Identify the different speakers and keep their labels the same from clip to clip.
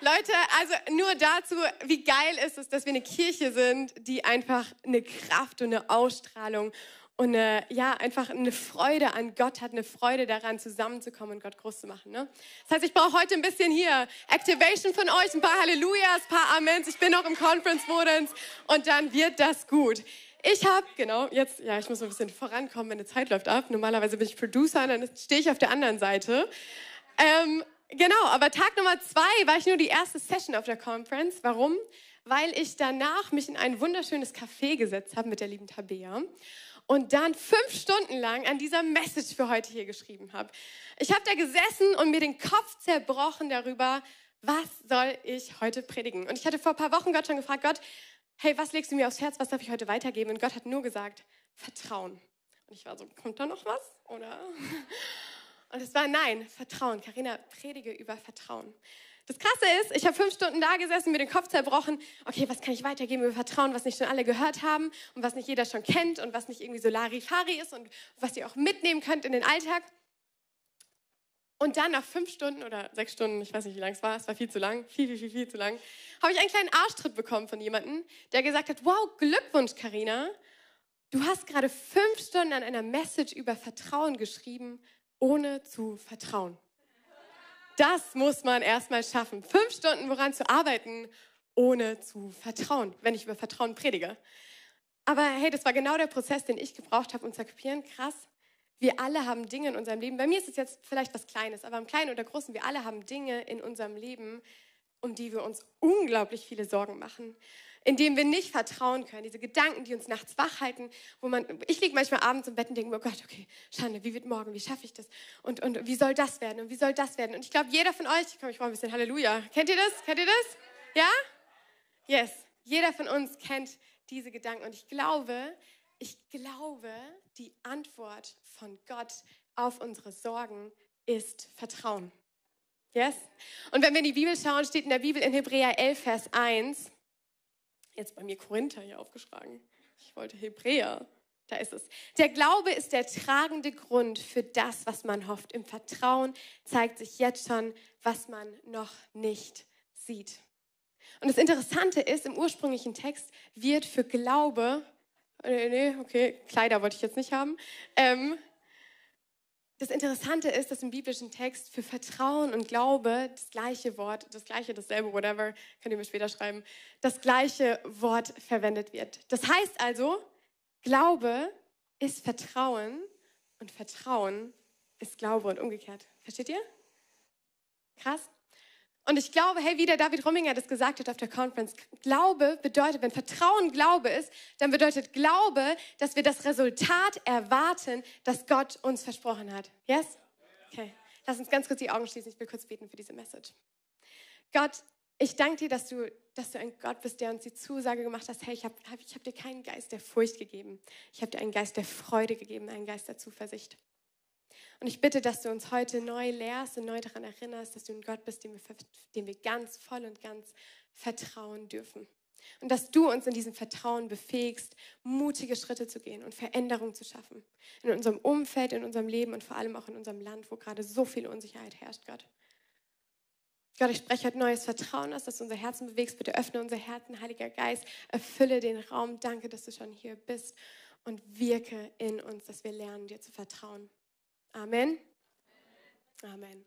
Speaker 1: Leute, also nur dazu, wie geil ist es, dass wir eine Kirche sind, die einfach eine Kraft und eine Ausstrahlung und eine, ja, einfach eine Freude an Gott hat, eine Freude daran, zusammenzukommen und Gott groß zu machen. Ne? Das heißt, ich brauche heute ein bisschen hier Activation von euch, ein paar Hallelujahs, ein paar Amens. Ich bin noch im Conference-Modus und dann wird das gut. Ich habe, genau, jetzt, ja, ich muss ein bisschen vorankommen, meine Zeit läuft ab. Normalerweise bin ich Producer dann stehe ich auf der anderen Seite. Ähm, genau, aber Tag Nummer zwei war ich nur die erste Session auf der Conference. Warum? Weil ich danach mich in ein wunderschönes Café gesetzt habe mit der lieben Tabea und dann fünf Stunden lang an dieser Message für heute hier geschrieben habe. Ich habe da gesessen und mir den Kopf zerbrochen darüber, was soll ich heute predigen? Und ich hatte vor ein paar Wochen Gott schon gefragt, Gott, hey, was legst du mir aufs Herz, was darf ich heute weitergeben? Und Gott hat nur gesagt, Vertrauen. Und ich war so, kommt da noch was? Oder? Und es war nein, Vertrauen. Karina, predige über Vertrauen. Das Krasse ist, ich habe fünf Stunden da gesessen, mir den Kopf zerbrochen. Okay, was kann ich weitergeben über Vertrauen, was nicht schon alle gehört haben und was nicht jeder schon kennt und was nicht irgendwie so Larifari ist und was ihr auch mitnehmen könnt in den Alltag. Und dann nach fünf Stunden oder sechs Stunden, ich weiß nicht, wie lang es war, es war viel zu lang, viel, viel, viel, viel zu lang, habe ich einen kleinen Arschtritt bekommen von jemandem, der gesagt hat, wow, Glückwunsch, Karina, du hast gerade fünf Stunden an einer Message über Vertrauen geschrieben, ohne zu vertrauen. Das muss man erstmal schaffen. Fünf Stunden woran zu arbeiten, ohne zu vertrauen, wenn ich über Vertrauen predige. Aber hey, das war genau der Prozess, den ich gebraucht habe, um zu kapieren, krass, wir alle haben Dinge in unserem Leben. Bei mir ist es jetzt vielleicht was Kleines, aber im Kleinen oder Großen, wir alle haben Dinge in unserem Leben, um die wir uns unglaublich viele Sorgen machen in dem wir nicht vertrauen können. Diese Gedanken, die uns nachts wach halten, wo man, ich liege manchmal abends im Bett und denke mir, oh Gott, okay, Schande, wie wird morgen, wie schaffe ich das? Und, und wie soll das werden? Und wie soll das werden? Und ich glaube, jeder von euch, komm, ich brauche ein bisschen Halleluja. Kennt ihr das? Kennt ihr das? Ja? Yes. Jeder von uns kennt diese Gedanken. Und ich glaube, ich glaube, die Antwort von Gott auf unsere Sorgen ist Vertrauen. Yes? Und wenn wir in die Bibel schauen, steht in der Bibel in Hebräer 11, Vers 1, Jetzt bei mir Korinther hier aufgeschlagen. Ich wollte Hebräer. Da ist es. Der Glaube ist der tragende Grund für das, was man hofft. Im Vertrauen zeigt sich jetzt schon, was man noch nicht sieht. Und das Interessante ist, im ursprünglichen Text wird für Glaube, nee, nee okay, Kleider wollte ich jetzt nicht haben, ähm, das Interessante ist, dass im biblischen Text für Vertrauen und Glaube das gleiche Wort, das gleiche, dasselbe, whatever, könnt ihr mir später schreiben, das gleiche Wort verwendet wird. Das heißt also, Glaube ist Vertrauen und Vertrauen ist Glaube und umgekehrt. Versteht ihr? Krass. Und ich glaube, hey, wie der David Rumminger das gesagt hat auf der Conference, Glaube bedeutet, wenn Vertrauen Glaube ist, dann bedeutet Glaube, dass wir das Resultat erwarten, das Gott uns versprochen hat. Yes? Okay. Lass uns ganz kurz die Augen schließen. Ich will kurz beten für diese Message. Gott, ich danke dir, dass du, dass du ein Gott bist, der uns die Zusage gemacht hat, hey, ich habe ich hab dir keinen Geist der Furcht gegeben. Ich habe dir einen Geist der Freude gegeben, einen Geist der Zuversicht. Und ich bitte, dass du uns heute neu lehrst und neu daran erinnerst, dass du ein Gott bist, dem wir, dem wir ganz voll und ganz vertrauen dürfen. Und dass du uns in diesem Vertrauen befähigst, mutige Schritte zu gehen und Veränderung zu schaffen. In unserem Umfeld, in unserem Leben und vor allem auch in unserem Land, wo gerade so viel Unsicherheit herrscht, Gott. Gott, ich spreche heute neues Vertrauen aus, dass du unser Herzen bewegst. Bitte öffne unser Herzen, Heiliger Geist. Erfülle den Raum. Danke, dass du schon hier bist und wirke in uns, dass wir lernen, dir zu vertrauen. Amen. Amen.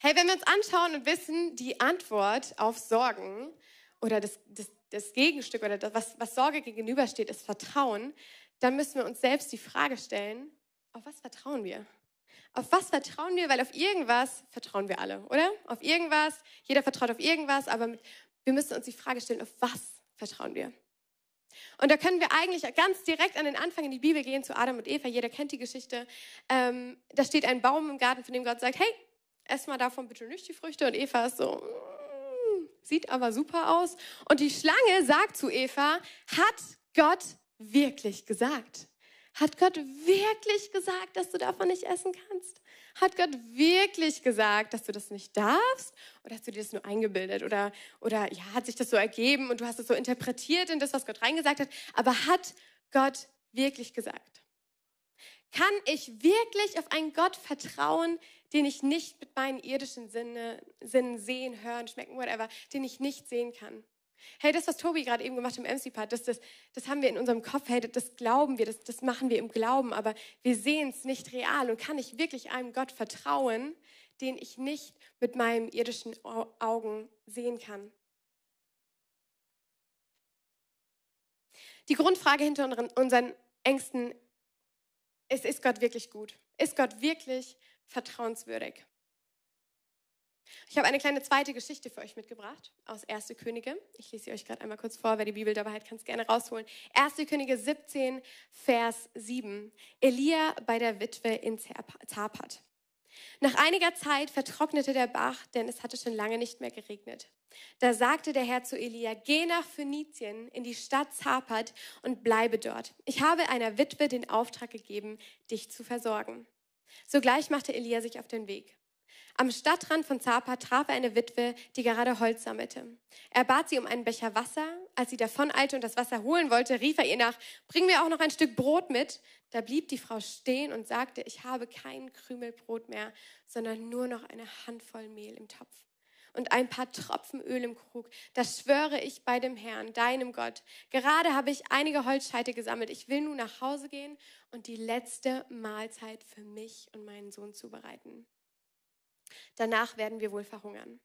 Speaker 1: Hey, wenn wir uns anschauen und wissen, die Antwort auf Sorgen oder das, das, das Gegenstück oder das, was, was Sorge gegenübersteht, ist Vertrauen, dann müssen wir uns selbst die Frage stellen, auf was vertrauen wir? Auf was vertrauen wir? Weil auf irgendwas vertrauen wir alle, oder? Auf irgendwas, jeder vertraut auf irgendwas, aber mit, wir müssen uns die Frage stellen, auf was vertrauen wir? Und da können wir eigentlich ganz direkt an den Anfang in die Bibel gehen zu Adam und Eva. Jeder kennt die Geschichte. Ähm, da steht ein Baum im Garten, von dem Gott sagt, hey, ess mal davon bitte nicht die Früchte. Und Eva ist so, mm, sieht aber super aus. Und die Schlange sagt zu Eva, hat Gott wirklich gesagt? Hat Gott wirklich gesagt, dass du davon nicht essen kannst? Hat Gott wirklich gesagt, dass du das nicht darfst? Oder hast du dir das nur eingebildet? Oder, oder ja, hat sich das so ergeben und du hast es so interpretiert in das, was Gott reingesagt hat? Aber hat Gott wirklich gesagt? Kann ich wirklich auf einen Gott vertrauen, den ich nicht mit meinen irdischen Sinne, Sinnen sehen, hören, schmecken, whatever, den ich nicht sehen kann? Hey, das, was Tobi gerade eben gemacht hat im MC-Part, das, das, das haben wir in unserem Kopf, hey, das glauben wir, das, das machen wir im Glauben, aber wir sehen es nicht real. Und kann ich wirklich einem Gott vertrauen, den ich nicht mit meinen irdischen Augen sehen kann? Die Grundfrage hinter unseren Ängsten ist, ist Gott wirklich gut? Ist Gott wirklich vertrauenswürdig? Ich habe eine kleine zweite Geschichte für euch mitgebracht aus 1. Könige. Ich lese sie euch gerade einmal kurz vor. Wer die Bibel dabei hat, kann es gerne rausholen. 1. Könige 17, Vers 7. Elia bei der Witwe in Zapat. Nach einiger Zeit vertrocknete der Bach, denn es hatte schon lange nicht mehr geregnet. Da sagte der Herr zu Elia, geh nach Phönizien in die Stadt Zapat und bleibe dort. Ich habe einer Witwe den Auftrag gegeben, dich zu versorgen. Sogleich machte Elia sich auf den Weg. Am Stadtrand von Zapa traf er eine Witwe, die gerade Holz sammelte. Er bat sie um einen Becher Wasser. Als sie davoneilte und das Wasser holen wollte, rief er ihr nach, bring mir auch noch ein Stück Brot mit. Da blieb die Frau stehen und sagte, ich habe kein Krümel Brot mehr, sondern nur noch eine Handvoll Mehl im Topf und ein paar Tropfen Öl im Krug. Das schwöre ich bei dem Herrn, deinem Gott. Gerade habe ich einige Holzscheite gesammelt. Ich will nun nach Hause gehen und die letzte Mahlzeit für mich und meinen Sohn zubereiten. Danach werden wir wohl verhungern.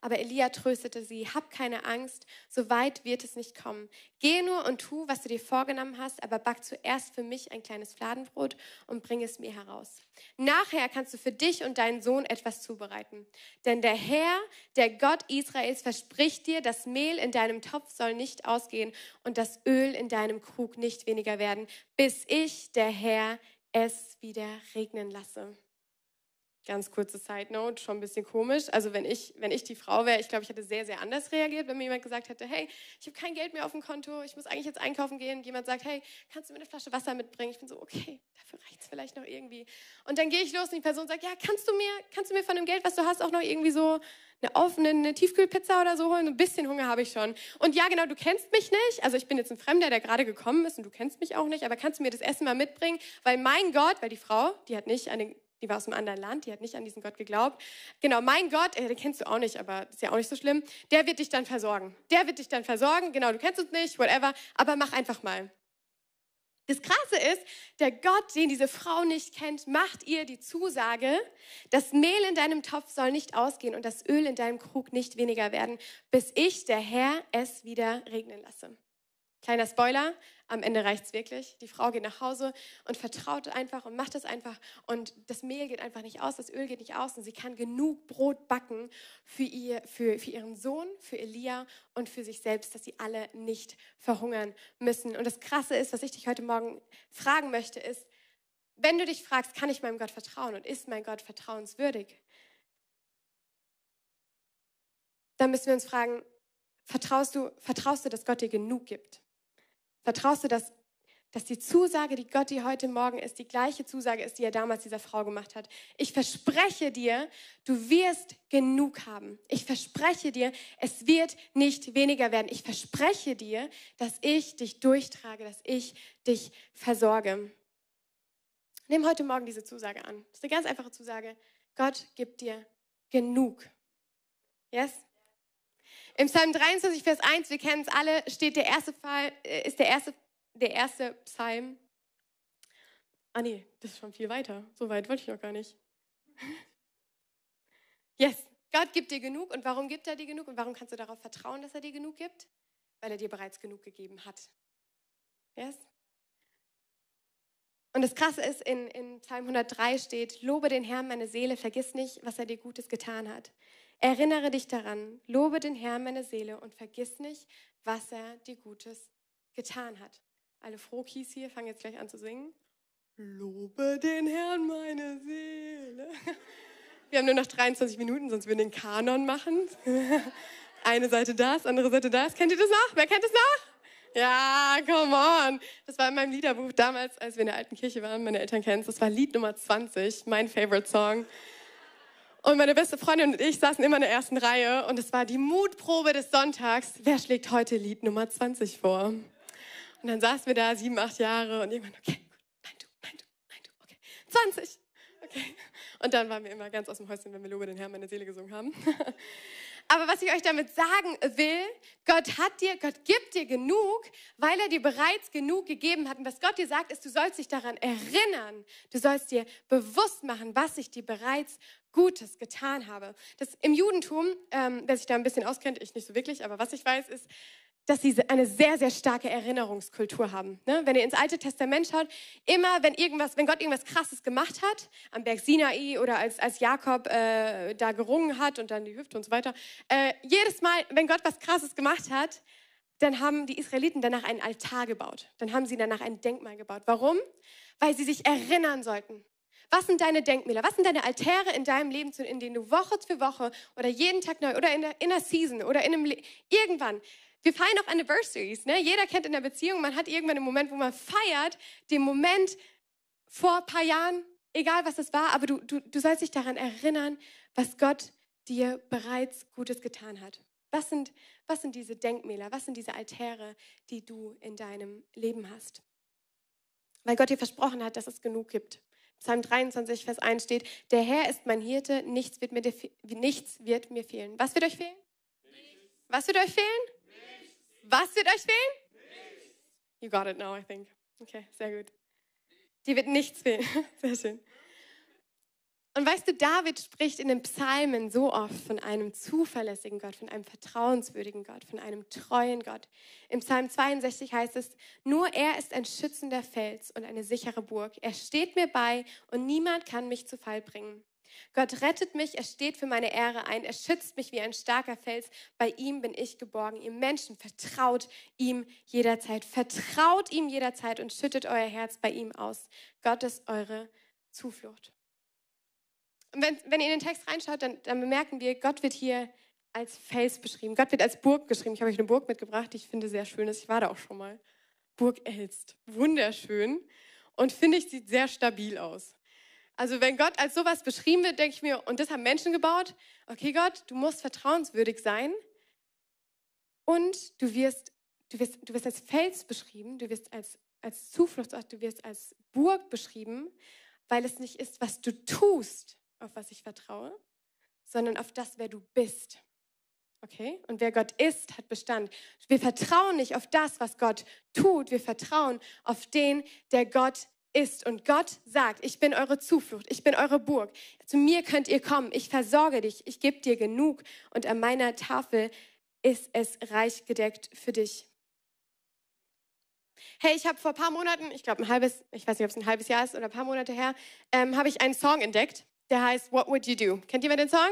Speaker 1: Aber Elia tröstete sie, hab keine Angst, so weit wird es nicht kommen. Geh nur und tu, was du dir vorgenommen hast, aber back zuerst für mich ein kleines Fladenbrot und bring es mir heraus. Nachher kannst du für dich und deinen Sohn etwas zubereiten. Denn der Herr, der Gott Israels, verspricht dir, das Mehl in deinem Topf soll nicht ausgehen und das Öl in deinem Krug nicht weniger werden, bis ich, der Herr, es wieder regnen lasse. Ganz kurze Side Note, schon ein bisschen komisch. Also wenn ich, wenn ich die Frau wäre, ich glaube, ich hätte sehr, sehr anders reagiert, wenn mir jemand gesagt hätte, hey, ich habe kein Geld mehr auf dem Konto, ich muss eigentlich jetzt einkaufen gehen. Jemand sagt, hey, kannst du mir eine Flasche Wasser mitbringen? Ich bin so, okay, dafür reicht es vielleicht noch irgendwie. Und dann gehe ich los und die Person sagt, ja, kannst du mir, kannst du mir von dem Geld, was du hast, auch noch irgendwie so eine offene eine Tiefkühlpizza oder so holen? Ein bisschen Hunger habe ich schon. Und ja, genau, du kennst mich nicht. Also ich bin jetzt ein Fremder, der gerade gekommen ist und du kennst mich auch nicht, aber kannst du mir das Essen mal mitbringen? Weil mein Gott, weil die Frau, die hat nicht an den die war aus einem anderen Land, die hat nicht an diesen Gott geglaubt. Genau, mein Gott, äh, den kennst du auch nicht, aber ist ja auch nicht so schlimm. Der wird dich dann versorgen. Der wird dich dann versorgen. Genau, du kennst uns nicht, whatever, aber mach einfach mal. Das Krasse ist, der Gott, den diese Frau nicht kennt, macht ihr die Zusage, das Mehl in deinem Topf soll nicht ausgehen und das Öl in deinem Krug nicht weniger werden, bis ich, der Herr, es wieder regnen lasse. Kleiner Spoiler, am Ende reicht es wirklich. Die Frau geht nach Hause und vertraut einfach und macht es einfach. Und das Mehl geht einfach nicht aus, das Öl geht nicht aus. Und sie kann genug Brot backen für, ihr, für, für ihren Sohn, für Elia und für sich selbst, dass sie alle nicht verhungern müssen. Und das Krasse ist, was ich dich heute Morgen fragen möchte, ist, wenn du dich fragst, kann ich meinem Gott vertrauen und ist mein Gott vertrauenswürdig? Dann müssen wir uns fragen, vertraust du, vertraust du, dass Gott dir genug gibt? Vertraust du, dass, dass die Zusage, die Gott dir heute Morgen ist, die gleiche Zusage ist, die er damals dieser Frau gemacht hat? Ich verspreche dir, du wirst genug haben. Ich verspreche dir, es wird nicht weniger werden. Ich verspreche dir, dass ich dich durchtrage, dass ich dich versorge. Nimm heute Morgen diese Zusage an. Das ist eine ganz einfache Zusage. Gott gibt dir genug. Yes? Im Psalm 23, Vers 1, wir kennen es alle, steht der erste Fall, äh, ist der erste, der erste Psalm. Ah nee, das ist schon viel weiter. So weit wollte ich noch gar nicht. Yes, Gott gibt dir genug. Und warum gibt er dir genug? Und warum kannst du darauf vertrauen, dass er dir genug gibt? Weil er dir bereits genug gegeben hat. Yes? Und das Krasse ist, in, in Psalm 103 steht, lobe den Herrn meine Seele, vergiss nicht, was er dir Gutes getan hat. Erinnere dich daran, lobe den Herrn meine Seele und vergiss nicht, was er dir Gutes getan hat. Alle Frohkies hier fangen jetzt gleich an zu singen. Lobe den Herrn meine Seele. Wir haben nur noch 23 Minuten, sonst würden wir den Kanon machen. Eine Seite das, andere Seite das. Kennt ihr das noch? Wer kennt das noch? Ja, come on. Das war in meinem Liederbuch damals, als wir in der alten Kirche waren. Meine Eltern kennen es. Das war Lied Nummer 20, mein Favorite Song. Und meine beste Freundin und ich saßen immer in der ersten Reihe und es war die Mutprobe des Sonntags. Wer schlägt heute Lied Nummer 20 vor? Und dann saßen wir da, sieben, acht Jahre und irgendwann, okay, nein, du, nein, du, nein, du. 20. Okay. Und dann waren wir immer ganz aus dem Häuschen, wenn wir Lobe den Herrn meine Seele gesungen haben. Aber was ich euch damit sagen will, Gott hat dir, Gott gibt dir genug, weil er dir bereits genug gegeben hat. Und was Gott dir sagt, ist, du sollst dich daran erinnern. Du sollst dir bewusst machen, was ich dir bereits Gutes getan habe. Das im Judentum, ähm, wer sich da ein bisschen auskennt, ich nicht so wirklich, aber was ich weiß, ist, dass sie eine sehr, sehr starke Erinnerungskultur haben. Ne? Wenn ihr ins Alte Testament schaut, immer wenn irgendwas, wenn Gott irgendwas Krasses gemacht hat, am Berg Sinai oder als, als Jakob äh, da gerungen hat und dann die Hüfte und so weiter, äh, jedes Mal, wenn Gott was Krasses gemacht hat, dann haben die Israeliten danach einen Altar gebaut. Dann haben sie danach ein Denkmal gebaut. Warum? Weil sie sich erinnern sollten. Was sind deine Denkmäler? Was sind deine Altäre in deinem Leben, in denen du Woche für Woche oder jeden Tag neu oder in der, in der Season oder in einem Le irgendwann wir feiern auch Anniversaries. Ne? Jeder kennt in der Beziehung, man hat irgendwann einen Moment, wo man feiert, den Moment vor ein paar Jahren, egal was es war, aber du, du, du sollst dich daran erinnern, was Gott dir bereits Gutes getan hat. Was sind, was sind diese Denkmäler, was sind diese Altäre, die du in deinem Leben hast? Weil Gott dir versprochen hat, dass es genug gibt. Psalm 23, Vers 1 steht, der Herr ist mein Hirte, nichts wird mir, nichts wird mir fehlen. Was wird euch fehlen? Nichts. Was wird euch fehlen? Was wird euch fehlen? Nichts. You got it now, I think. Okay, sehr gut. Die wird nichts fehlen. Sehr schön. Und weißt du, David spricht in den Psalmen so oft von einem zuverlässigen Gott, von einem vertrauenswürdigen Gott, von einem treuen Gott. Im Psalm 62 heißt es, nur er ist ein schützender Fels und eine sichere Burg. Er steht mir bei und niemand kann mich zu Fall bringen. Gott rettet mich, er steht für meine Ehre ein, er schützt mich wie ein starker Fels. Bei ihm bin ich geborgen. Ihr Menschen, vertraut ihm jederzeit. Vertraut ihm jederzeit und schüttet euer Herz bei ihm aus. Gott ist eure Zuflucht. Wenn, wenn ihr in den Text reinschaut, dann, dann bemerken wir, Gott wird hier als Fels beschrieben. Gott wird als Burg geschrieben. Ich habe euch eine Burg mitgebracht, die ich finde sehr schön ist. Ich war da auch schon mal. Burg Elst. Wunderschön. Und finde ich, sieht sehr stabil aus. Also wenn Gott als sowas beschrieben wird, denke ich mir, und das haben Menschen gebaut, okay Gott, du musst vertrauenswürdig sein und du wirst, du wirst, du wirst als Fels beschrieben, du wirst als, als Zufluchtsort, du wirst als Burg beschrieben, weil es nicht ist, was du tust, auf was ich vertraue, sondern auf das, wer du bist. Okay? Und wer Gott ist, hat Bestand. Wir vertrauen nicht auf das, was Gott tut. Wir vertrauen auf den, der Gott ist. Und Gott sagt, ich bin eure Zuflucht, ich bin eure Burg. Zu mir könnt ihr kommen, ich versorge dich, ich gebe dir genug. Und an meiner Tafel ist es reich gedeckt für dich. Hey, ich habe vor ein paar Monaten, ich glaube ein halbes, ich weiß nicht, ob es ein halbes Jahr ist oder ein paar Monate her, ähm, habe ich einen Song entdeckt, der heißt What Would You Do? Kennt jemand den Song?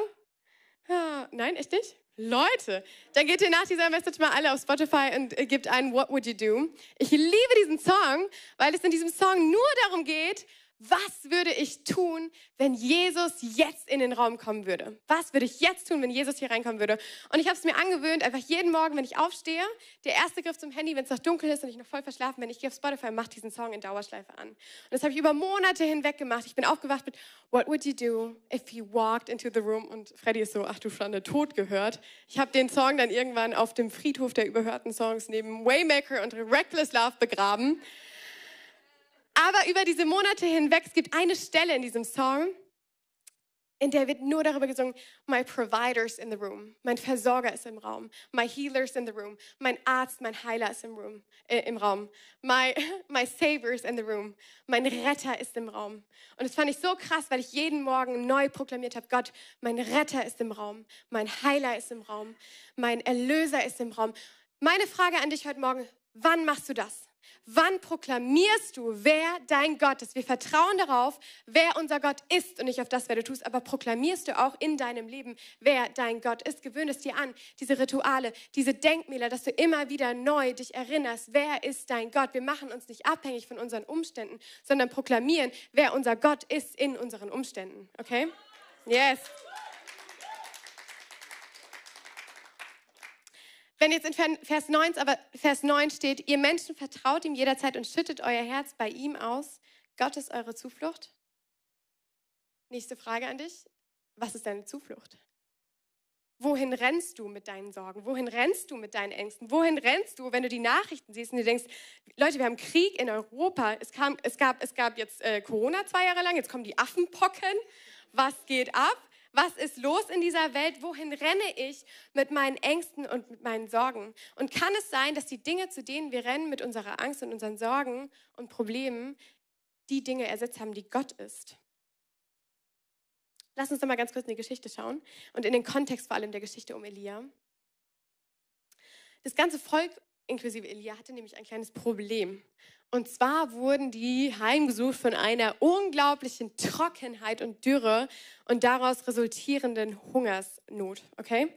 Speaker 1: Nein, echt nicht? Leute, dann geht ihr nach dieser Message mal alle auf Spotify und äh, gebt ein What Would You Do? Ich liebe diesen Song, weil es in diesem Song nur darum geht, was würde ich tun, wenn Jesus jetzt in den Raum kommen würde? Was würde ich jetzt tun, wenn Jesus hier reinkommen würde? Und ich habe es mir angewöhnt, einfach jeden Morgen, wenn ich aufstehe, der erste Griff zum Handy, wenn es noch dunkel ist und ich noch voll verschlafen bin, ich gehe auf Spotify und mache diesen Song in Dauerschleife an. Und das habe ich über Monate hinweg gemacht. Ich bin aufgewacht mit What would you do if you walked into the room? Und Freddy ist so, ach du Schande, tot gehört. Ich habe den Song dann irgendwann auf dem Friedhof der überhörten Songs neben Waymaker und Reckless Love begraben. Aber über diese Monate hinweg, es gibt eine Stelle in diesem Song, in der wird nur darüber gesungen, my providers in the room, mein Versorger ist im Raum, my healers in the room, mein Arzt, mein Heiler ist im, room, äh, im Raum, my, my savior is in the room, mein Retter ist im Raum. Und das fand ich so krass, weil ich jeden Morgen neu proklamiert habe, Gott, mein Retter ist im Raum, mein Heiler ist im Raum, mein Erlöser ist im Raum. Meine Frage an dich heute Morgen, wann machst du das? Wann proklamierst du, wer dein Gott ist? Wir vertrauen darauf, wer unser Gott ist und nicht auf das, wer du tust. Aber proklamierst du auch in deinem Leben, wer dein Gott ist? Gewöhn es dir an, diese Rituale, diese Denkmäler, dass du immer wieder neu dich erinnerst, wer ist dein Gott? Wir machen uns nicht abhängig von unseren Umständen, sondern proklamieren, wer unser Gott ist in unseren Umständen. Okay? Yes. Wenn jetzt in Vers 9, aber Vers 9 steht, ihr Menschen vertraut ihm jederzeit und schüttet euer Herz bei ihm aus, Gott ist eure Zuflucht. Nächste Frage an dich. Was ist deine Zuflucht? Wo, wohin rennst du mit deinen Sorgen? Wohin rennst du mit deinen Ängsten? Wohin rennst du, wenn du die Nachrichten siehst und du denkst, Leute, wir haben Krieg in Europa. Es, kam, es, gab, es gab jetzt äh, Corona zwei Jahre lang, jetzt kommen die Affenpocken. Was geht ab? Was ist los in dieser Welt? Wohin renne ich mit meinen Ängsten und mit meinen Sorgen? Und kann es sein, dass die Dinge, zu denen wir rennen mit unserer Angst und unseren Sorgen und Problemen, die Dinge ersetzt haben, die Gott ist? Lass uns noch mal ganz kurz in die Geschichte schauen und in den Kontext vor allem der Geschichte um Elia. Das ganze Volk, inklusive Elia, hatte nämlich ein kleines Problem. Und zwar wurden die heimgesucht von einer unglaublichen Trockenheit und Dürre und daraus resultierenden Hungersnot. Okay?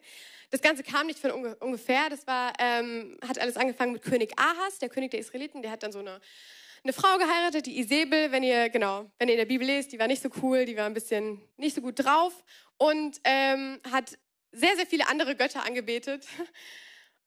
Speaker 1: Das Ganze kam nicht von ungefähr. Das war, ähm, hat alles angefangen mit König Ahas, der König der Israeliten. Der hat dann so eine eine Frau geheiratet, die Isabel, wenn ihr, genau, wenn ihr in der Bibel lest, die war nicht so cool, die war ein bisschen nicht so gut drauf und ähm, hat sehr, sehr viele andere Götter angebetet.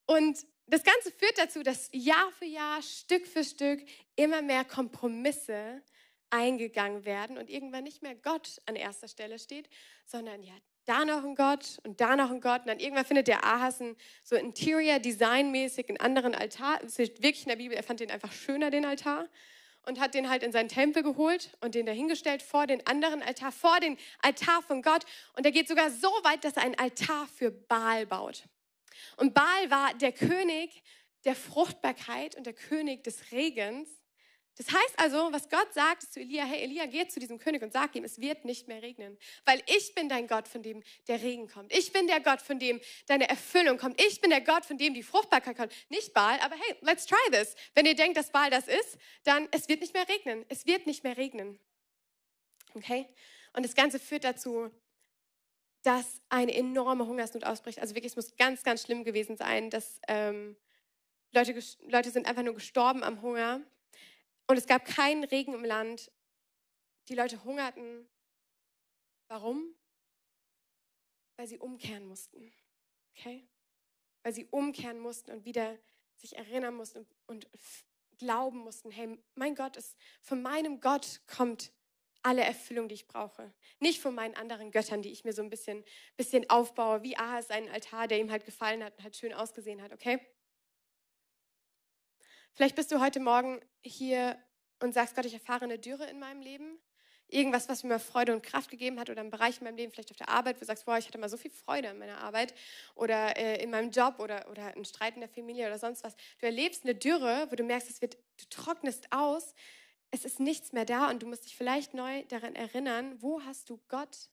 Speaker 1: Und das Ganze führt dazu, dass Jahr für Jahr, Stück für Stück immer mehr Kompromisse eingegangen werden und irgendwann nicht mehr Gott an erster Stelle steht, sondern ja, da noch ein Gott und da noch ein Gott. Und dann irgendwann findet der Ahas ein, so Interior Design mäßig einen anderen Altar. Das ist wirklich in der Bibel, er fand den einfach schöner, den Altar. Und hat den halt in seinen Tempel geholt und den dahingestellt vor den anderen Altar, vor den Altar von Gott. Und er geht sogar so weit, dass er einen Altar für Baal baut. Und Baal war der König der Fruchtbarkeit und der König des Regens. Das heißt also, was Gott sagt zu Elia, hey Elia, geh zu diesem König und sag ihm, es wird nicht mehr regnen, weil ich bin dein Gott, von dem der Regen kommt. Ich bin der Gott, von dem deine Erfüllung kommt. Ich bin der Gott, von dem die Fruchtbarkeit kommt. Nicht Baal, aber hey, let's try this. Wenn ihr denkt, dass Baal das ist, dann es wird nicht mehr regnen. Es wird nicht mehr regnen. Okay? Und das Ganze führt dazu, dass eine enorme Hungersnot ausbricht. Also wirklich, es muss ganz, ganz schlimm gewesen sein, dass ähm, Leute, Leute sind einfach nur gestorben am Hunger. Und es gab keinen Regen im Land. Die Leute hungerten. Warum? Weil sie umkehren mussten. Okay? Weil sie umkehren mussten und wieder sich erinnern mussten und, und glauben mussten, hey, mein Gott ist, von meinem Gott kommt alle Erfüllung, die ich brauche. Nicht von meinen anderen Göttern, die ich mir so ein bisschen, bisschen aufbaue, wie Ahas einen Altar, der ihm halt gefallen hat und halt schön ausgesehen hat, okay? Vielleicht bist du heute Morgen hier und sagst, Gott, ich erfahre eine Dürre in meinem Leben. Irgendwas, was mir Freude und Kraft gegeben hat oder ein Bereich in meinem Leben, vielleicht auf der Arbeit, wo du sagst, boah, ich hatte mal so viel Freude in meiner Arbeit oder äh, in meinem Job oder, oder ein Streit in der Familie oder sonst was. Du erlebst eine Dürre, wo du merkst, es wird, du trocknest aus, es ist nichts mehr da und du musst dich vielleicht neu daran erinnern, wo hast du Gott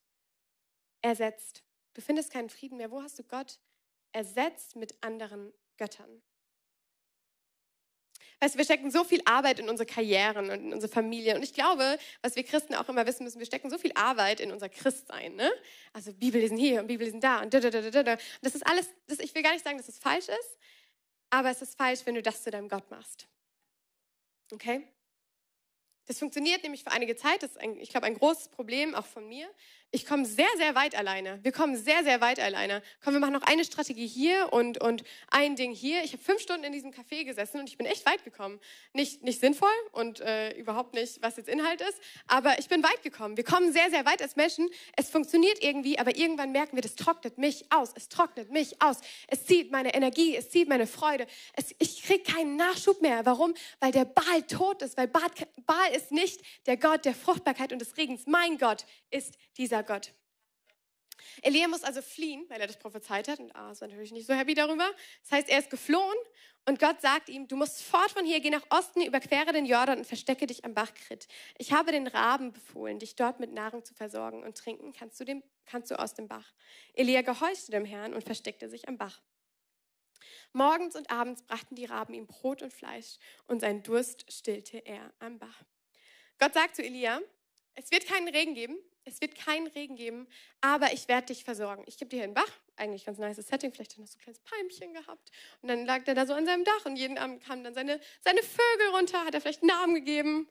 Speaker 1: ersetzt? Du findest keinen Frieden mehr. Wo hast du Gott ersetzt mit anderen Göttern? Weißt du, wir stecken so viel Arbeit in unsere Karrieren und in unsere Familie. Und ich glaube, was wir Christen auch immer wissen müssen, wir stecken so viel Arbeit in unser Christsein. Ne? Also Bibellesen hier und Bibellesen da und da, da, da, da, da. Das ist alles, das, ich will gar nicht sagen, dass es falsch ist, aber es ist falsch, wenn du das zu deinem Gott machst. Okay? Das funktioniert nämlich für einige Zeit. Das ist, ein, ich glaube, ein großes Problem auch von mir. Ich komme sehr, sehr weit alleine. Wir kommen sehr, sehr weit alleine. Komm, wir machen noch eine Strategie hier und, und ein Ding hier. Ich habe fünf Stunden in diesem Café gesessen und ich bin echt weit gekommen. Nicht, nicht sinnvoll und äh, überhaupt nicht, was jetzt Inhalt ist, aber ich bin weit gekommen. Wir kommen sehr, sehr weit als Menschen. Es funktioniert irgendwie, aber irgendwann merken wir, das trocknet mich aus. Es trocknet mich aus. Es zieht meine Energie, es zieht meine Freude. Es, ich kriege keinen Nachschub mehr. Warum? Weil der Baal tot ist. Weil Baal, Baal ist nicht der Gott der Fruchtbarkeit und des Regens. Mein Gott ist dieser dieser Gott. Elia muss also fliehen, weil er das prophezeit hat. Und Ahas war natürlich nicht so happy darüber. Das heißt, er ist geflohen und Gott sagt ihm, du musst fort von hier, geh nach Osten, überquere den Jordan und verstecke dich am Bach Krit. Ich habe den Raben befohlen, dich dort mit Nahrung zu versorgen und trinken kannst du, dem, kannst du aus dem Bach. Elia gehorchte dem Herrn und versteckte sich am Bach. Morgens und abends brachten die Raben ihm Brot und Fleisch und sein Durst stillte er am Bach. Gott sagt zu Elia, es wird keinen Regen geben, es wird keinen Regen geben, aber ich werde dich versorgen. Ich gebe dir hier einen Bach, eigentlich ganz nice Setting, vielleicht hast du ein kleines Palmchen gehabt. Und dann lag der da so an seinem Dach und jeden Abend kamen dann seine, seine Vögel runter, hat er vielleicht einen Namen gegeben.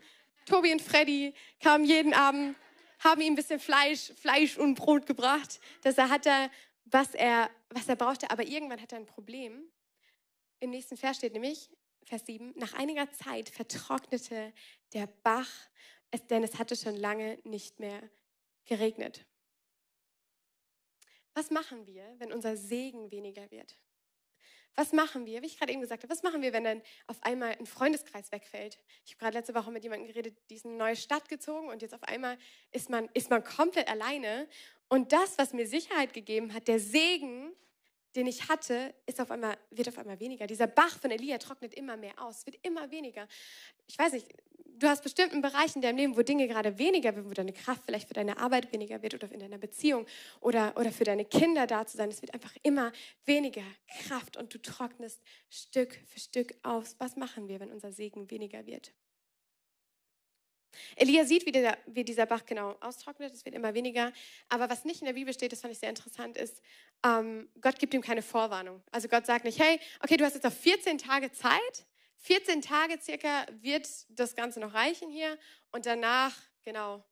Speaker 1: Tobi und Freddy kamen jeden Abend, haben ihm ein bisschen Fleisch, Fleisch und Brot gebracht, dass er hatte, was er, was er brauchte. Aber irgendwann hat er ein Problem. Im nächsten Vers steht nämlich, Vers 7, nach einiger Zeit vertrocknete der Bach, denn es hatte schon lange nicht mehr geregnet. was machen wir, wenn unser Segen weniger wird? Was machen wir, wie ich gerade eben gesagt habe, was machen wir, wenn dann auf einmal ein Freundeskreis wegfällt? Ich habe gerade letzte Woche mit jemandem geredet, die ist in eine neue Stadt gezogen und jetzt auf einmal ist man, ist man komplett alleine. Und das, was mir Sicherheit gegeben hat, der Segen, den ich hatte, ist auf einmal, wird auf einmal weniger. Dieser Bach von Elia trocknet immer mehr aus, wird immer weniger. Ich weiß nicht, du hast bestimmten Bereichen in deinem Leben, wo Dinge gerade weniger werden, wo deine Kraft vielleicht für deine Arbeit weniger wird oder in deiner Beziehung oder, oder für deine Kinder da zu sein. Es wird einfach immer weniger Kraft und du trocknest Stück für Stück aus. Was machen wir, wenn unser Segen weniger wird? Elia sieht, wie dieser, wie dieser Bach genau austrocknet, es wird immer weniger. Aber was nicht in der Bibel steht, das fand ich sehr interessant, ist, ähm, Gott gibt ihm keine Vorwarnung. Also Gott sagt nicht, hey, okay, du hast jetzt noch 14 Tage Zeit, 14 Tage circa wird das Ganze noch reichen hier und danach, genau,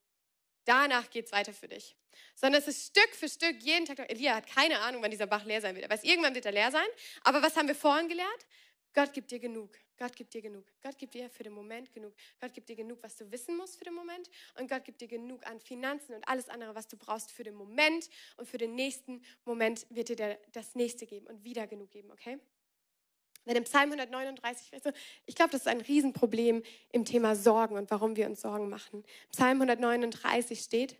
Speaker 1: danach geht es weiter für dich. Sondern es ist Stück für Stück, jeden Tag. Elia hat keine Ahnung, wann dieser Bach leer sein wird. Er weiß, irgendwann wird er leer sein. Aber was haben wir vorhin gelernt? Gott gibt dir genug. Gott gibt dir genug. Gott gibt dir für den Moment genug. Gott gibt dir genug, was du wissen musst für den Moment. Und Gott gibt dir genug an Finanzen und alles andere, was du brauchst für den Moment. Und für den nächsten Moment wird dir das nächste geben und wieder genug geben, okay? Wenn im Psalm 139, ich glaube, das ist ein Riesenproblem im Thema Sorgen und warum wir uns Sorgen machen. Psalm 139 steht,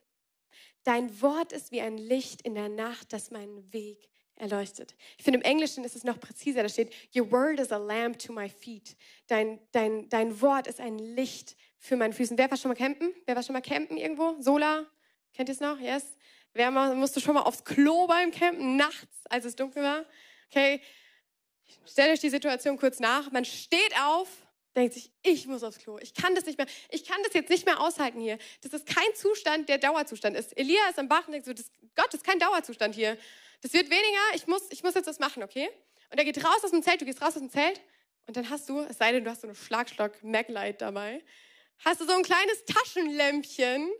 Speaker 1: Dein Wort ist wie ein Licht in der Nacht, das meinen Weg erleuchtet. Ich finde, im Englischen ist es noch präziser. Da steht, Your word is a lamp to my feet. Dein, dein, dein Wort ist ein Licht für meine Füße. Wer war schon mal campen? Wer war schon mal campen irgendwo? Sola? Kennt ihr es noch? Yes? Wer musste schon mal aufs Klo beim Campen nachts, als es dunkel war? Okay, Stellt euch die Situation kurz nach. Man steht auf, denkt sich, ich muss aufs Klo. Ich kann das nicht mehr. Ich kann das jetzt nicht mehr aushalten hier. Das ist kein Zustand, der Dauerzustand ist. Elia ist am Bach und denkt so, das, Gott, das ist kein Dauerzustand hier. Das wird weniger. Ich muss, ich muss jetzt was machen, okay? Und er geht raus aus dem Zelt. Du gehst raus aus dem Zelt. Und dann hast du, es sei denn, du hast so eine Schlagstock Maglite dabei, hast du so ein kleines Taschenlämpchen,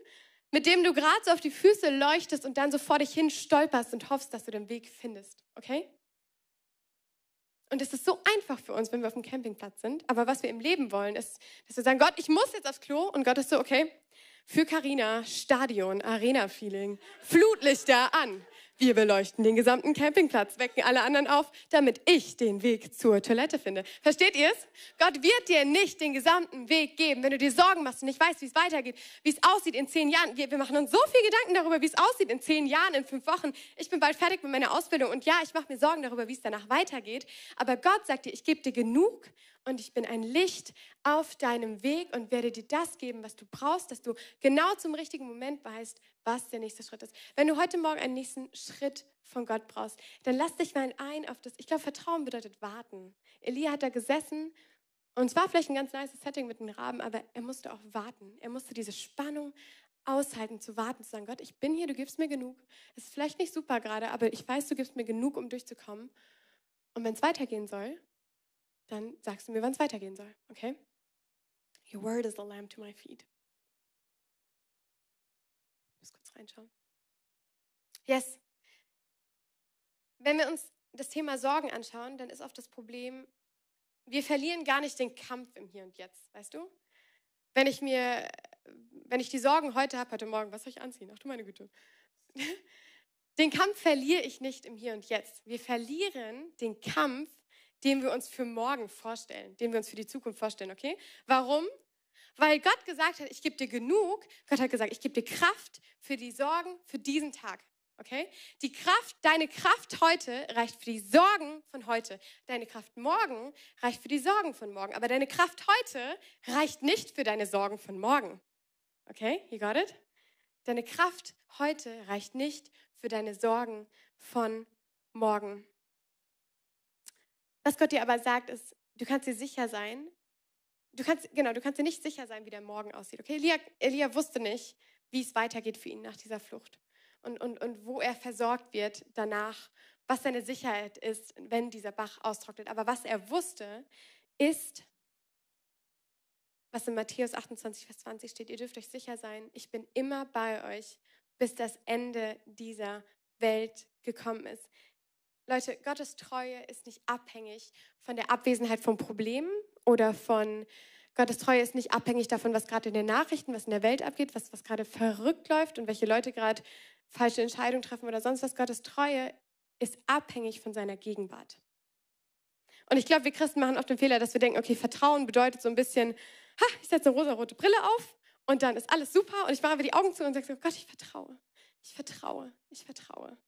Speaker 1: mit dem du gerade so auf die Füße leuchtest und dann so vor dich hin stolperst und hoffst, dass du den Weg findest, okay? Und es ist so einfach für uns, wenn wir auf dem Campingplatz sind. Aber was wir im Leben wollen, ist, dass wir sagen, Gott, ich muss jetzt aufs Klo. Und Gott ist so, okay, für Karina Stadion, Arena-Feeling, Flutlichter an. Wir beleuchten den gesamten Campingplatz, wecken alle anderen auf, damit ich den Weg zur Toilette finde. Versteht ihr es? Gott wird dir nicht den gesamten Weg geben, wenn du dir Sorgen machst und nicht weißt, wie es weitergeht, wie es aussieht in zehn Jahren. Wir, wir machen uns so viel Gedanken darüber, wie es aussieht in zehn Jahren, in fünf Wochen. Ich bin bald fertig mit meiner Ausbildung und ja, ich mache mir Sorgen darüber, wie es danach weitergeht. Aber Gott sagt dir, ich gebe dir genug und ich bin ein Licht auf deinem Weg und werde dir das geben, was du brauchst, dass du genau zum richtigen Moment weißt, was der nächste Schritt ist. Wenn du heute Morgen einen nächsten Schritt von Gott brauchst, dann lass dich mal ein auf das. Ich glaube, Vertrauen bedeutet warten. Elia hat da gesessen und es war vielleicht ein ganz nice Setting mit den Raben, aber er musste auch warten. Er musste diese Spannung aushalten, zu warten, zu sagen, Gott, ich bin hier, du gibst mir genug. Es ist vielleicht nicht super gerade, aber ich weiß, du gibst mir genug, um durchzukommen. Und wenn es weitergehen soll, dann sagst du mir, wann es weitergehen soll, okay? Your word is the lamp to my feet. Ich muss kurz reinschauen. Yes. Wenn wir uns das Thema Sorgen anschauen, dann ist oft das Problem, wir verlieren gar nicht den Kampf im Hier und Jetzt, weißt du? Wenn ich mir, wenn ich die Sorgen heute habe, heute Morgen, was soll ich anziehen? Ach du meine Güte. Den Kampf verliere ich nicht im Hier und Jetzt. Wir verlieren den Kampf, den wir uns für morgen vorstellen, den wir uns für die Zukunft vorstellen, okay? Warum? Weil Gott gesagt hat, ich gebe dir genug. Gott hat gesagt, ich gebe dir Kraft für die Sorgen für diesen Tag. Okay? Die Kraft, deine Kraft heute reicht für die Sorgen von heute. Deine Kraft morgen reicht für die Sorgen von morgen. Aber deine Kraft heute reicht nicht für deine Sorgen von morgen. Okay? You got it? Deine Kraft heute reicht nicht für deine Sorgen von morgen. Was Gott dir aber sagt, ist, du kannst dir sicher sein, du kannst, genau, du kannst dir nicht sicher sein, wie der Morgen aussieht. Okay, Elia, Elia wusste nicht, wie es weitergeht für ihn nach dieser Flucht und, und, und wo er versorgt wird danach, was seine Sicherheit ist, wenn dieser Bach austrocknet. Aber was er wusste, ist, was in Matthäus 28, Vers 20 steht, ihr dürft euch sicher sein, ich bin immer bei euch, bis das Ende dieser Welt gekommen ist. Leute, Gottes Treue ist nicht abhängig von der Abwesenheit von Problemen oder von Gottes Treue ist nicht abhängig davon, was gerade in den Nachrichten, was in der Welt abgeht, was, was gerade verrückt läuft und welche Leute gerade falsche Entscheidungen treffen oder sonst was. Gottes Treue ist abhängig von seiner Gegenwart. Und ich glaube, wir Christen machen oft den Fehler, dass wir denken, okay, Vertrauen bedeutet so ein bisschen, ha, ich setze eine rosa-rote Brille auf und dann ist alles super und ich mache mir die Augen zu und sage so, Gott, ich vertraue, ich vertraue, ich vertraue.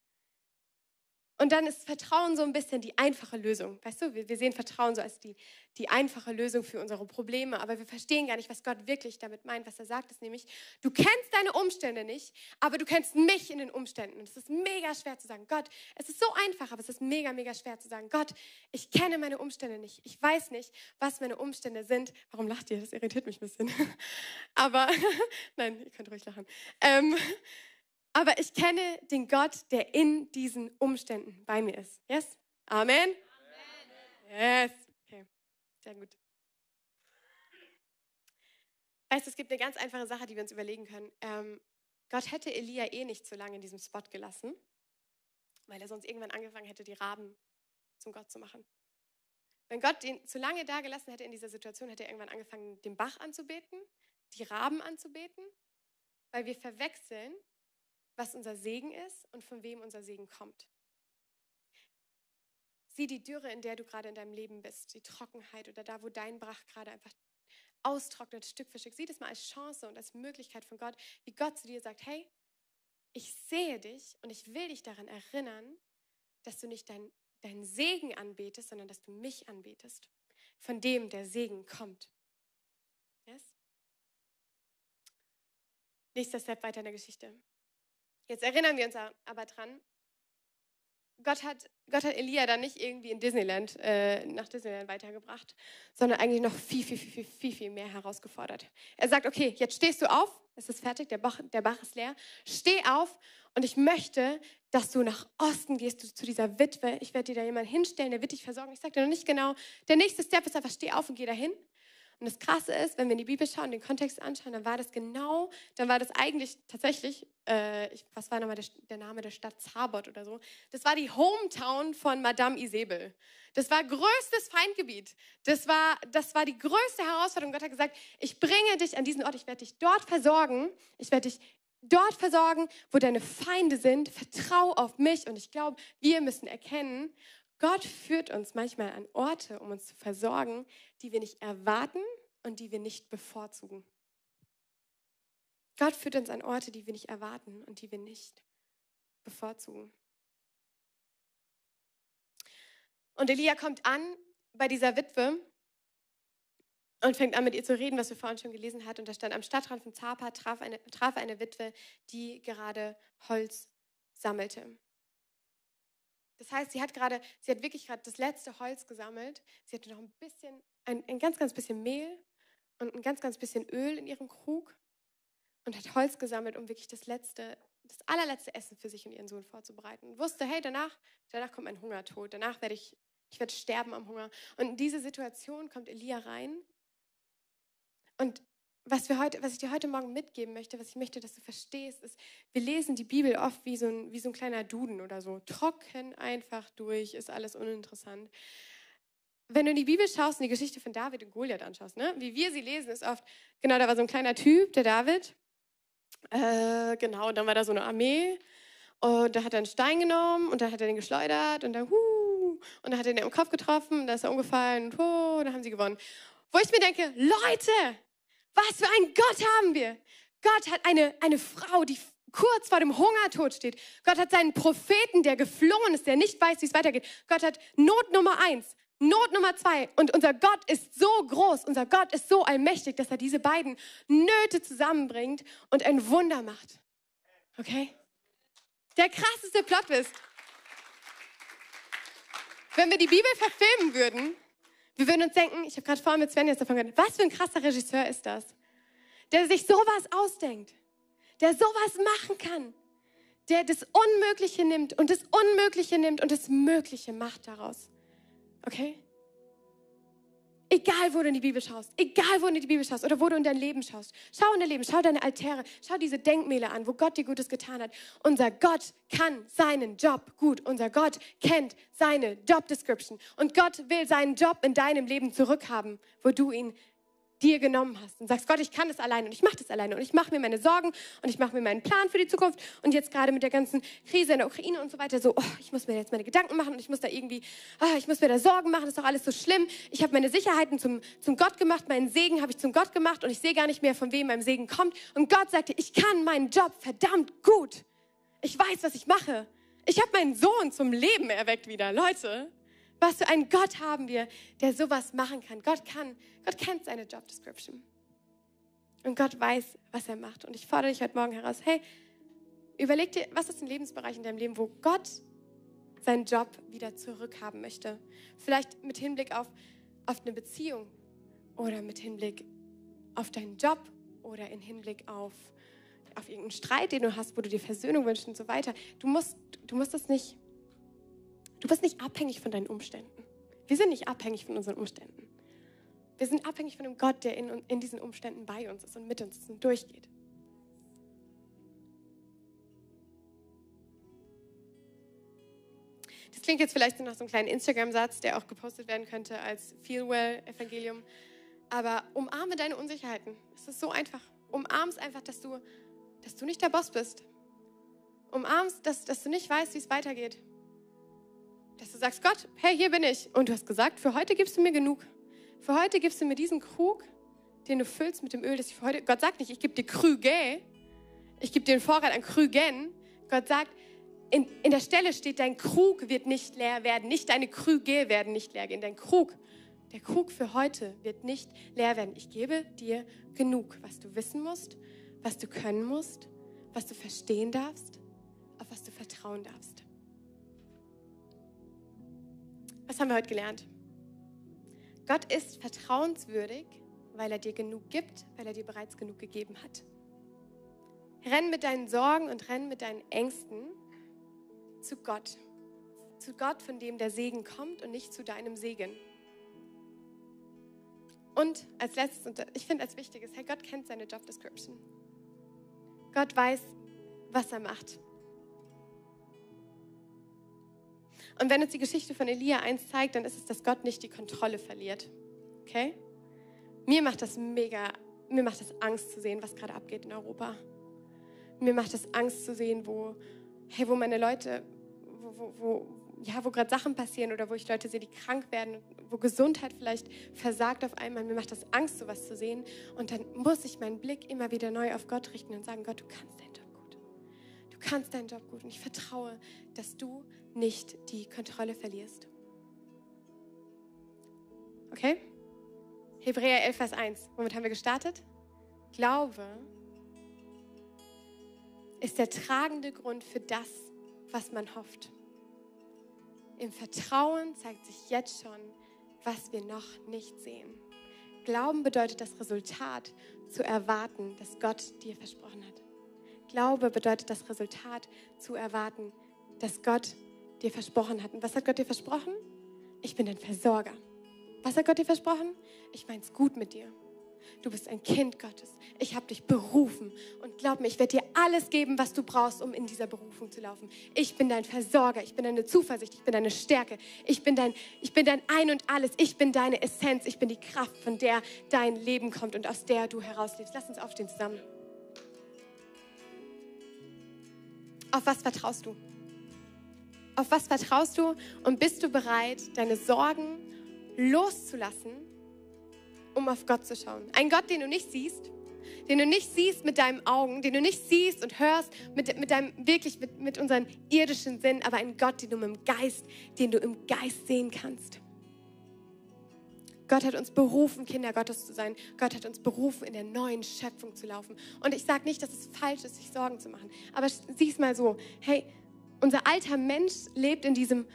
Speaker 1: Und dann ist Vertrauen so ein bisschen die einfache Lösung. Weißt du, wir, sehen Vertrauen so als die, die einfache Lösung für unsere Probleme, aber wir verstehen gar nicht, was Gott wirklich damit meint. Was er sagt, ist nämlich, du kennst deine Umstände nicht, aber du kennst mich in den Umständen. Und es ist mega schwer zu sagen, Gott, es ist so einfach, aber es ist mega, mega schwer zu sagen, Gott, ich kenne meine Umstände nicht. Ich weiß nicht, was meine Umstände sind. Warum lacht ihr? Das irritiert mich ein bisschen. aber, nein, ihr könnt ruhig lachen. Ähm, aber ich kenne den Gott, der in diesen Umständen bei mir ist. Yes? Amen? Amen. Yes. Okay, sehr gut. Weißt du, es gibt eine ganz einfache Sache, die wir uns überlegen können. Ähm, Gott hätte Elia eh nicht so lange in diesem Spot gelassen, weil er sonst irgendwann angefangen hätte, die Raben zum Gott zu machen. Wenn Gott ihn zu lange da gelassen hätte in dieser Situation, hätte er irgendwann angefangen, den Bach anzubeten, die Raben anzubeten, weil wir verwechseln was unser Segen ist und von wem unser Segen kommt. Sieh die Dürre, in der du gerade in deinem Leben bist, die Trockenheit oder da, wo dein Brach gerade einfach austrocknet, Stück für Stück. Sieh das mal als Chance und als Möglichkeit von Gott, wie Gott zu dir sagt, hey, ich sehe dich und ich will dich daran erinnern, dass du nicht deinen dein Segen anbetest, sondern dass du mich anbetest, von dem der Segen kommt. Yes? Nächster Step weiter in der Geschichte. Jetzt erinnern wir uns aber dran, Gott hat, Gott hat Elia dann nicht irgendwie in Disneyland, äh, nach Disneyland weitergebracht, sondern eigentlich noch viel, viel, viel, viel, viel, viel mehr herausgefordert. Er sagt, okay, jetzt stehst du auf, es ist fertig, der Bach, der Bach ist leer, steh auf und ich möchte, dass du nach Osten gehst, du, zu dieser Witwe. Ich werde dir da jemanden hinstellen, der wird dich versorgen. Ich sage dir noch nicht genau. Der nächste Step ist einfach, steh auf und geh dahin. Und das Krasse ist, wenn wir in die Bibel schauen, den Kontext anschauen, dann war das genau, dann war das eigentlich tatsächlich, äh, ich, was war nochmal der, der, Name der Stadt Zabot oder so? Das war die Hometown von Madame Isabel. Das war größtes Feindgebiet. Das war, das war die größte Herausforderung. Gott hat gesagt, ich bringe dich an diesen Ort, ich werde dich dort versorgen, ich werde dich dort versorgen, wo deine Feinde sind. Vertrau auf mich. Und ich glaube, wir müssen erkennen, Gott führt uns manchmal an Orte, um uns zu versorgen, die wir nicht erwarten und die wir nicht bevorzugen. Gott führt uns an Orte, die wir nicht erwarten und die wir nicht bevorzugen. Und Elia kommt an bei dieser Witwe und fängt an, mit ihr zu reden, was wir vorhin schon gelesen hatten. Und da stand am Stadtrand von Zapa, traf eine, traf eine Witwe, die gerade Holz sammelte. Das heißt, sie hat gerade, sie hat wirklich gerade das letzte Holz gesammelt. Sie hatte noch ein bisschen, ein, ein ganz, ganz bisschen Mehl und ein ganz, ganz bisschen Öl in ihrem Krug und hat Holz gesammelt, um wirklich das letzte, das allerletzte Essen für sich und ihren Sohn vorzubereiten. Und wusste, hey, danach, danach kommt mein Hungertod. Danach werde ich, ich werde sterben am Hunger. Und in diese Situation kommt Elia rein und was, wir heute, was ich dir heute Morgen mitgeben möchte, was ich möchte, dass du verstehst, ist, wir lesen die Bibel oft wie so ein, wie so ein kleiner Duden oder so. Trocken, einfach durch, ist alles uninteressant. Wenn du in die Bibel schaust und die Geschichte von David und Goliath anschaust, ne? wie wir sie lesen, ist oft, genau, da war so ein kleiner Typ, der David. Äh, genau, und dann war da so eine Armee. Und da hat er einen Stein genommen und dann hat er den geschleudert und dann, huh, und dann hat er den im Kopf getroffen, und da ist er umgefallen und, huh, dann haben sie gewonnen. Wo ich mir denke, Leute, was für ein Gott haben wir? Gott hat eine, eine Frau, die kurz vor dem Hungertod steht. Gott hat seinen Propheten, der geflohen ist, der nicht weiß, wie es weitergeht. Gott hat Not Nummer eins, Not Nummer zwei. Und unser Gott ist so groß, unser Gott ist so allmächtig, dass er diese beiden Nöte zusammenbringt und ein Wunder macht. Okay? Der krasseste Plot ist, wenn wir die Bibel verfilmen würden, wir würden uns denken, ich habe gerade vorhin mit Sven jetzt davon gehört, was für ein krasser Regisseur ist das, der sich sowas ausdenkt, der sowas machen kann, der das Unmögliche nimmt und das Unmögliche nimmt und das Mögliche macht daraus. Okay? Egal, wo du in die Bibel schaust, egal, wo du in die Bibel schaust oder wo du in dein Leben schaust. Schau in dein Leben, schau deine Altäre, schau diese Denkmäler an, wo Gott dir Gutes getan hat. Unser Gott kann seinen Job gut. Unser Gott kennt seine Job Description. Und Gott will seinen Job in deinem Leben zurückhaben, wo du ihn dir genommen hast und sagst, Gott, ich kann das alleine und ich mache das alleine und ich mache mir meine Sorgen und ich mache mir meinen Plan für die Zukunft und jetzt gerade mit der ganzen Krise in der Ukraine und so weiter so, oh, ich muss mir jetzt meine Gedanken machen und ich muss da irgendwie, oh, ich muss mir da Sorgen machen, das ist doch alles so schlimm. Ich habe meine Sicherheiten zum, zum Gott gemacht, meinen Segen habe ich zum Gott gemacht und ich sehe gar nicht mehr, von wem mein Segen kommt. Und Gott sagte, ich kann meinen Job verdammt gut. Ich weiß, was ich mache. Ich habe meinen Sohn zum Leben erweckt wieder. Leute, was für einen Gott haben wir, der sowas machen kann. Gott kann, Gott kennt seine Job Description. Und Gott weiß, was er macht. Und ich fordere dich heute Morgen heraus, hey, überleg dir, was ist ein Lebensbereich in deinem Leben, wo Gott seinen Job wieder zurückhaben möchte. Vielleicht mit Hinblick auf, auf eine Beziehung oder mit Hinblick auf deinen Job oder in Hinblick auf, auf irgendeinen Streit, den du hast, wo du dir Versöhnung wünschst und so weiter. Du musst, du musst das nicht Du bist nicht abhängig von deinen Umständen. Wir sind nicht abhängig von unseren Umständen. Wir sind abhängig von dem Gott, der in, in diesen Umständen bei uns ist und mit uns ist und durchgeht. Das klingt jetzt vielleicht nach so einem kleinen Instagram-Satz, der auch gepostet werden könnte als Feelwell-Evangelium. Aber umarme deine Unsicherheiten. Es ist so einfach. Umarmst einfach, dass du, dass du nicht der Boss bist. Umarmst, dass, dass du nicht weißt, wie es weitergeht. Dass du sagst, Gott, hey, hier bin ich. Und du hast gesagt, für heute gibst du mir genug. Für heute gibst du mir diesen Krug, den du füllst mit dem Öl, das ich für heute. Gott sagt nicht, ich gebe dir Krüge, ich gebe dir den Vorrat an Krügen. Gott sagt, in, in der Stelle steht, dein Krug wird nicht leer werden, nicht deine Krüge werden nicht leer gehen. Dein Krug, der Krug für heute wird nicht leer werden. Ich gebe dir genug, was du wissen musst, was du können musst, was du verstehen darfst, auf was du vertrauen darfst. Was haben wir heute gelernt? Gott ist vertrauenswürdig, weil er dir genug gibt, weil er dir bereits genug gegeben hat. Renn mit deinen Sorgen und renn mit deinen Ängsten zu Gott. Zu Gott, von dem der Segen kommt und nicht zu deinem Segen. Und als letztes, und ich finde als wichtiges, hey, Gott kennt seine Job Description. Gott weiß, was er macht. Und wenn uns die Geschichte von Elia eins zeigt, dann ist es, dass Gott nicht die Kontrolle verliert. Okay? Mir macht das mega, mir macht das Angst zu sehen, was gerade abgeht in Europa. Mir macht das Angst zu sehen, wo, hey, wo meine Leute, wo, wo, wo ja, wo gerade Sachen passieren oder wo ich Leute sehe, die krank werden, wo Gesundheit vielleicht versagt auf einmal. Mir macht das Angst, sowas zu sehen. Und dann muss ich meinen Blick immer wieder neu auf Gott richten und sagen, Gott, du kannst. Du kannst deinen Job gut. Und ich vertraue, dass du nicht die Kontrolle verlierst. Okay? Hebräer 11, Vers 1. Womit haben wir gestartet? Glaube ist der tragende Grund für das, was man hofft. Im Vertrauen zeigt sich jetzt schon, was wir noch nicht sehen. Glauben bedeutet das Resultat zu erwarten, das Gott dir versprochen hat. Glaube bedeutet das Resultat zu erwarten, dass Gott dir versprochen hat. Und was hat Gott dir versprochen? Ich bin dein Versorger. Was hat Gott dir versprochen? Ich meine es gut mit dir. Du bist ein Kind Gottes. Ich habe dich berufen. Und glaub mir, ich werde dir alles geben, was du brauchst, um in dieser Berufung zu laufen. Ich bin dein Versorger. Ich bin deine Zuversicht. Ich bin deine Stärke. Ich bin dein, ich bin dein Ein und Alles. Ich bin deine Essenz. Ich bin die Kraft, von der dein Leben kommt und aus der du herauslebst. Lass uns aufstehen zusammen. Auf was vertraust du? Auf was vertraust du und bist du bereit, deine Sorgen loszulassen, um auf Gott zu schauen? Ein Gott, den du nicht siehst, den du nicht siehst mit deinen Augen, den du nicht siehst und hörst mit, mit deinem, wirklich mit, mit unseren irdischen Sinn, aber ein Gott, den du im Geist, den du im Geist sehen kannst. Gott hat uns berufen, Kinder Gottes zu sein. Gott hat uns berufen, in der neuen Schöpfung zu laufen. Und ich sage nicht, dass es falsch ist, sich Sorgen zu machen. Aber sieh es mal so. Hey, unser alter Mensch lebt in diesem,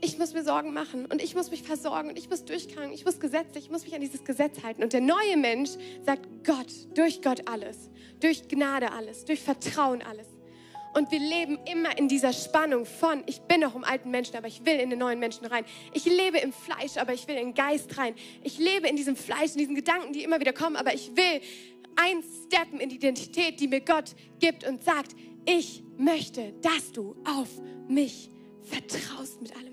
Speaker 1: ich muss mir Sorgen machen und ich muss mich versorgen und ich muss durchkranken, ich muss gesetzlich, ich muss mich an dieses Gesetz halten. Und der neue Mensch sagt Gott, durch Gott alles, durch Gnade alles, durch Vertrauen alles. Und wir leben immer in dieser Spannung von, ich bin noch im alten Menschen, aber ich will in den neuen Menschen rein. Ich lebe im Fleisch, aber ich will in den Geist rein. Ich lebe in diesem Fleisch, in diesen Gedanken, die immer wieder kommen, aber ich will einsteppen in die Identität, die mir Gott gibt und sagt, ich möchte, dass du auf mich vertraust mit allem